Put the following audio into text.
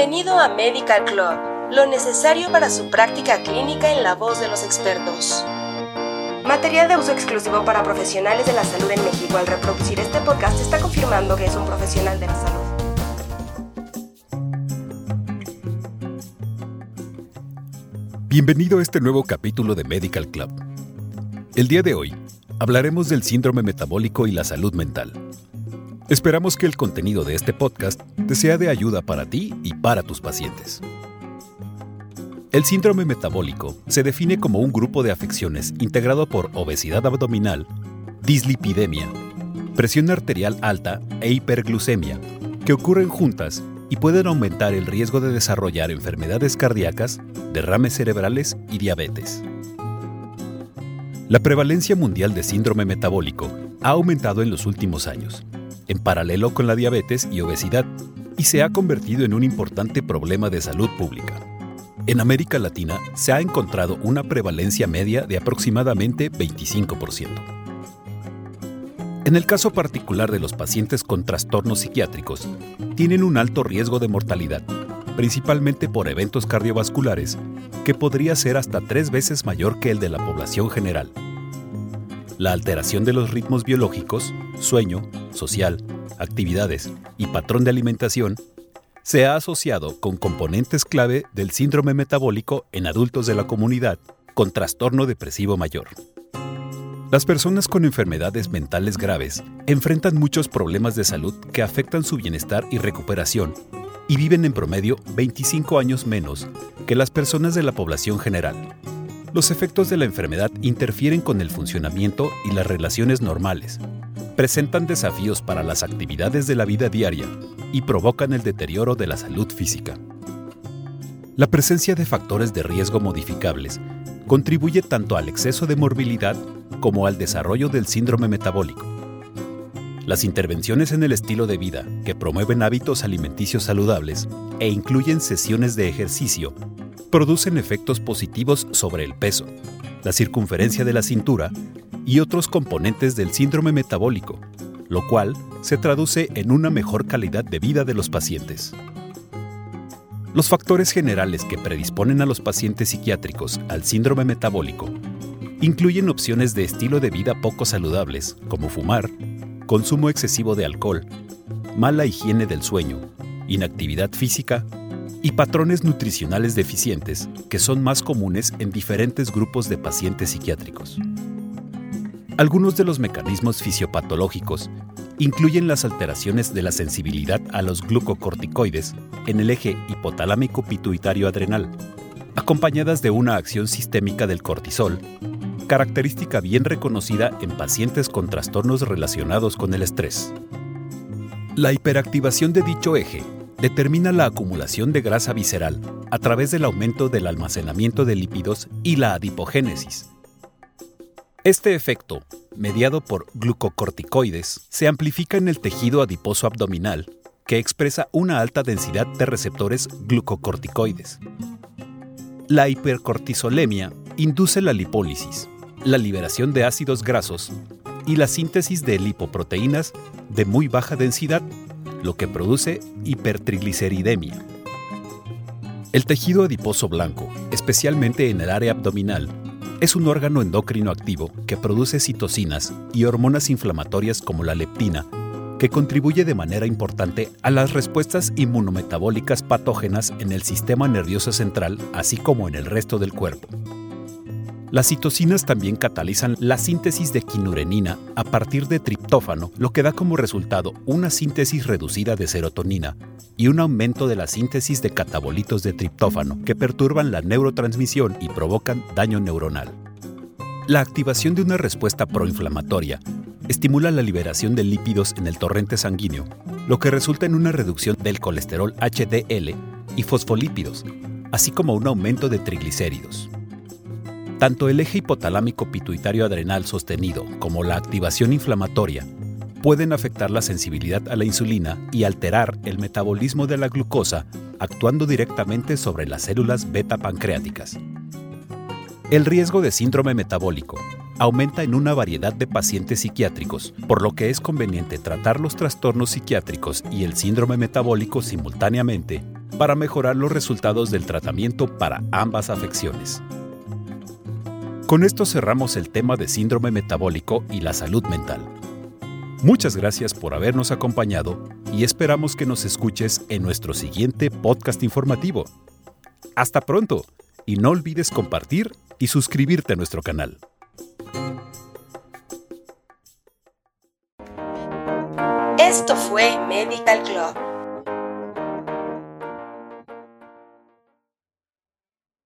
Bienvenido a Medical Club, lo necesario para su práctica clínica en la voz de los expertos. Material de uso exclusivo para profesionales de la salud en México. Al reproducir este podcast está confirmando que es un profesional de la salud. Bienvenido a este nuevo capítulo de Medical Club. El día de hoy hablaremos del síndrome metabólico y la salud mental. Esperamos que el contenido de este podcast te sea de ayuda para ti y para tus pacientes. El síndrome metabólico se define como un grupo de afecciones integrado por obesidad abdominal, dislipidemia, presión arterial alta e hiperglucemia, que ocurren juntas y pueden aumentar el riesgo de desarrollar enfermedades cardíacas, derrames cerebrales y diabetes. La prevalencia mundial de síndrome metabólico ha aumentado en los últimos años en paralelo con la diabetes y obesidad, y se ha convertido en un importante problema de salud pública. En América Latina se ha encontrado una prevalencia media de aproximadamente 25%. En el caso particular de los pacientes con trastornos psiquiátricos, tienen un alto riesgo de mortalidad, principalmente por eventos cardiovasculares, que podría ser hasta tres veces mayor que el de la población general. La alteración de los ritmos biológicos, sueño, social, actividades y patrón de alimentación se ha asociado con componentes clave del síndrome metabólico en adultos de la comunidad con trastorno depresivo mayor. Las personas con enfermedades mentales graves enfrentan muchos problemas de salud que afectan su bienestar y recuperación y viven en promedio 25 años menos que las personas de la población general. Los efectos de la enfermedad interfieren con el funcionamiento y las relaciones normales, presentan desafíos para las actividades de la vida diaria y provocan el deterioro de la salud física. La presencia de factores de riesgo modificables contribuye tanto al exceso de morbilidad como al desarrollo del síndrome metabólico. Las intervenciones en el estilo de vida que promueven hábitos alimenticios saludables e incluyen sesiones de ejercicio producen efectos positivos sobre el peso, la circunferencia de la cintura y otros componentes del síndrome metabólico, lo cual se traduce en una mejor calidad de vida de los pacientes. Los factores generales que predisponen a los pacientes psiquiátricos al síndrome metabólico incluyen opciones de estilo de vida poco saludables, como fumar, consumo excesivo de alcohol, mala higiene del sueño, inactividad física y patrones nutricionales deficientes que son más comunes en diferentes grupos de pacientes psiquiátricos. Algunos de los mecanismos fisiopatológicos incluyen las alteraciones de la sensibilidad a los glucocorticoides en el eje hipotalámico pituitario adrenal, acompañadas de una acción sistémica del cortisol, característica bien reconocida en pacientes con trastornos relacionados con el estrés. La hiperactivación de dicho eje determina la acumulación de grasa visceral a través del aumento del almacenamiento de lípidos y la adipogénesis, este efecto, mediado por glucocorticoides, se amplifica en el tejido adiposo abdominal, que expresa una alta densidad de receptores glucocorticoides. La hipercortisolemia induce la lipólisis, la liberación de ácidos grasos y la síntesis de lipoproteínas de muy baja densidad, lo que produce hipertrigliceridemia. El tejido adiposo blanco, especialmente en el área abdominal, es un órgano endocrino activo que produce citocinas y hormonas inflamatorias como la leptina, que contribuye de manera importante a las respuestas inmunometabólicas patógenas en el sistema nervioso central, así como en el resto del cuerpo. Las citocinas también catalizan la síntesis de quinurenina a partir de triptófano, lo que da como resultado una síntesis reducida de serotonina y un aumento de la síntesis de catabolitos de triptófano que perturban la neurotransmisión y provocan daño neuronal. La activación de una respuesta proinflamatoria estimula la liberación de lípidos en el torrente sanguíneo, lo que resulta en una reducción del colesterol HDL y fosfolípidos, así como un aumento de triglicéridos. Tanto el eje hipotalámico pituitario adrenal sostenido como la activación inflamatoria pueden afectar la sensibilidad a la insulina y alterar el metabolismo de la glucosa, actuando directamente sobre las células beta pancreáticas. El riesgo de síndrome metabólico aumenta en una variedad de pacientes psiquiátricos, por lo que es conveniente tratar los trastornos psiquiátricos y el síndrome metabólico simultáneamente para mejorar los resultados del tratamiento para ambas afecciones. Con esto cerramos el tema de síndrome metabólico y la salud mental. Muchas gracias por habernos acompañado y esperamos que nos escuches en nuestro siguiente podcast informativo. Hasta pronto y no olvides compartir y suscribirte a nuestro canal. Esto fue Medical Club